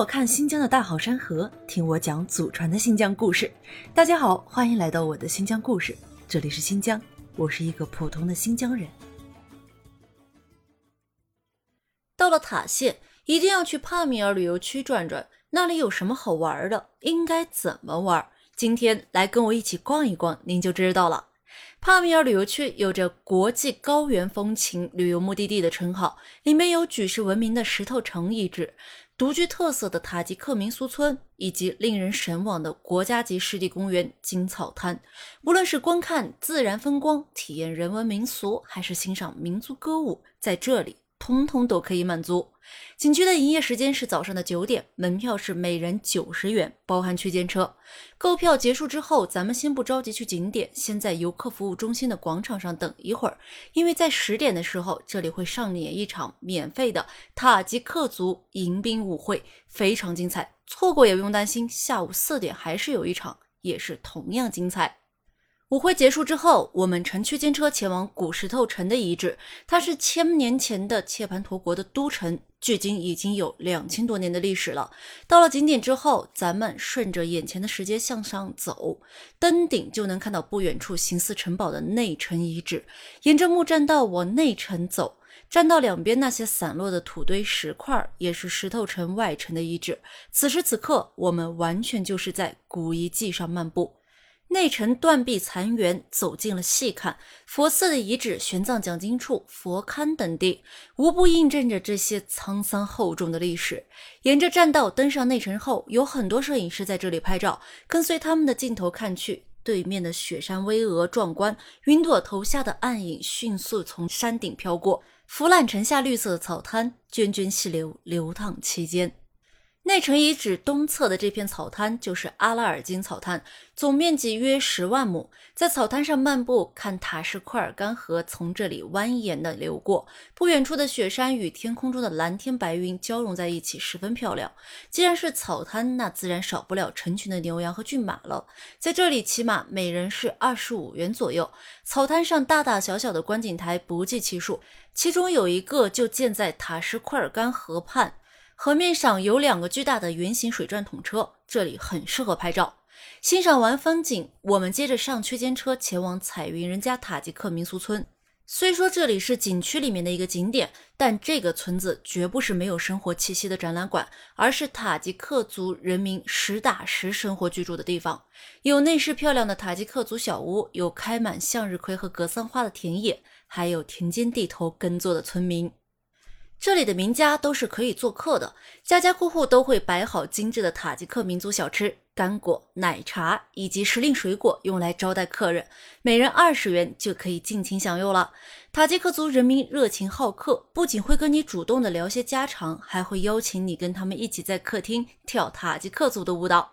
我看新疆的大好山河，听我讲祖传的新疆故事。大家好，欢迎来到我的新疆故事，这里是新疆，我是一个普通的新疆人。到了塔县，一定要去帕米尔旅游区转转，那里有什么好玩的，应该怎么玩？今天来跟我一起逛一逛，您就知道了。帕米尔旅游区有着国际高原风情旅游目的地的称号，里面有举世闻名的石头城遗址。独具特色的塔吉克民俗村，以及令人神往的国家级湿地公园金草滩，无论是观看自然风光、体验人文民俗，还是欣赏民族歌舞，在这里。通通都可以满足。景区的营业时间是早上的九点，门票是每人九十元，包含区间车。购票结束之后，咱们先不着急去景点，先在游客服务中心的广场上等一会儿，因为在十点的时候，这里会上演一场免费的塔吉克族迎宾舞会，非常精彩，错过也不用担心。下午四点还是有一场，也是同样精彩。舞会结束之后，我们乘区间车前往古石头城的遗址。它是千年前的切盘陀国的都城，距今已经有两千多年的历史了。到了景点之后，咱们顺着眼前的石阶向上走，登顶就能看到不远处形似城堡的内城遗址。沿着木栈道往内城走，栈道两边那些散落的土堆石块，也是石头城外城的遗址。此时此刻，我们完全就是在古遗迹上漫步。内城断壁残垣，走近了细看，佛寺的遗址、玄奘讲经处、佛龛等地，无不印证着这些沧桑厚重的历史。沿着栈道登上内城后，有很多摄影师在这里拍照。跟随他们的镜头看去，对面的雪山巍峨壮观，云朵投下的暗影迅速从山顶飘过，腐烂城下绿色的草滩，涓涓细流流淌其间。内城遗址东侧的这片草滩就是阿拉尔金草滩，总面积约十万亩。在草滩上漫步，看塔什库尔干河从这里蜿蜒的流过。不远处的雪山与天空中的蓝天白云交融在一起，十分漂亮。既然是草滩，那自然少不了成群的牛羊和骏马了。在这里骑马，每人是二十五元左右。草滩上大大小小的观景台不计其数，其中有一个就建在塔什库尔干河畔。河面上有两个巨大的圆形水钻筒车，这里很适合拍照。欣赏完风景，我们接着上区间车前往彩云人家塔吉克民俗村。虽说这里是景区里面的一个景点，但这个村子绝不是没有生活气息的展览馆，而是塔吉克族人民实打实生活居住的地方。有内饰漂亮的塔吉克族小屋，有开满向日葵和格桑花的田野，还有田间地头耕作的村民。这里的名家都是可以做客的，家家户户都会摆好精致的塔吉克民族小吃、干果、奶茶以及时令水果，用来招待客人。每人二十元就可以尽情享用了。塔吉克族人民热情好客，不仅会跟你主动的聊些家常，还会邀请你跟他们一起在客厅跳塔吉克族的舞蹈。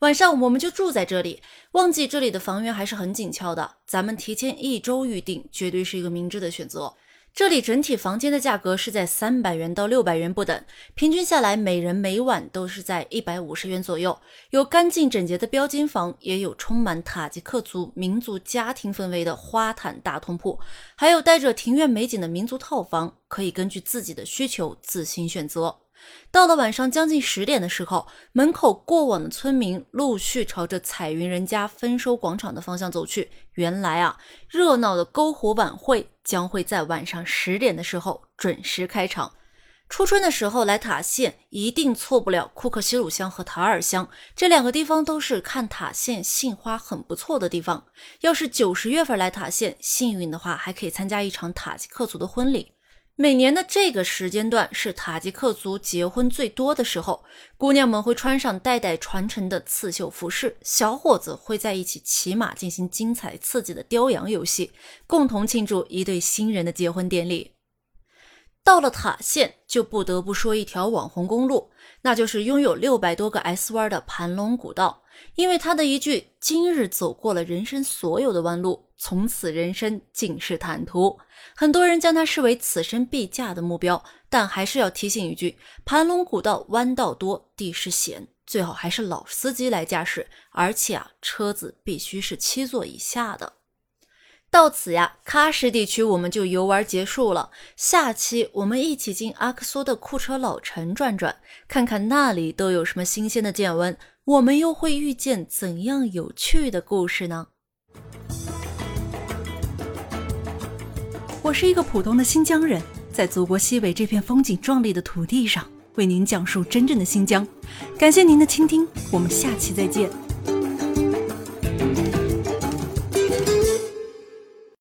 晚上我们就住在这里，旺季这里的房源还是很紧俏的，咱们提前一周预定，绝对是一个明智的选择。这里整体房间的价格是在三百元到六百元不等，平均下来每人每晚都是在一百五十元左右。有干净整洁的标间房，也有充满塔吉克族民族家庭氛围的花毯大通铺，还有带着庭院美景的民族套房，可以根据自己的需求自行选择。到了晚上将近十点的时候，门口过往的村民陆续朝着彩云人家丰收广场的方向走去。原来啊，热闹的篝火晚会将会在晚上十点的时候准时开场。初春的时候来塔县，一定错不了库克西鲁乡和塔尔乡这两个地方，都是看塔县杏花很不错的地方。要是九十月份来塔县，幸运的话还可以参加一场塔吉克族的婚礼。每年的这个时间段是塔吉克族结婚最多的时候，姑娘们会穿上代代传承的刺绣服饰，小伙子会在一起骑马进行精彩刺激的雕羊游戏，共同庆祝一对新人的结婚典礼。到了塔县，就不得不说一条网红公路，那就是拥有六百多个 S 弯的盘龙古道。因为他的一句“今日走过了人生所有的弯路，从此人生尽是坦途”，很多人将它视为此生必驾的目标。但还是要提醒一句：盘龙古道弯道多，地势险，最好还是老司机来驾驶，而且啊，车子必须是七座以下的。到此呀，喀什地区我们就游玩结束了。下期我们一起进阿克苏的库车老城转转，看看那里都有什么新鲜的见闻，我们又会遇见怎样有趣的故事呢？我是一个普通的新疆人，在祖国西北这片风景壮丽的土地上，为您讲述真正的新疆。感谢您的倾听，我们下期再见。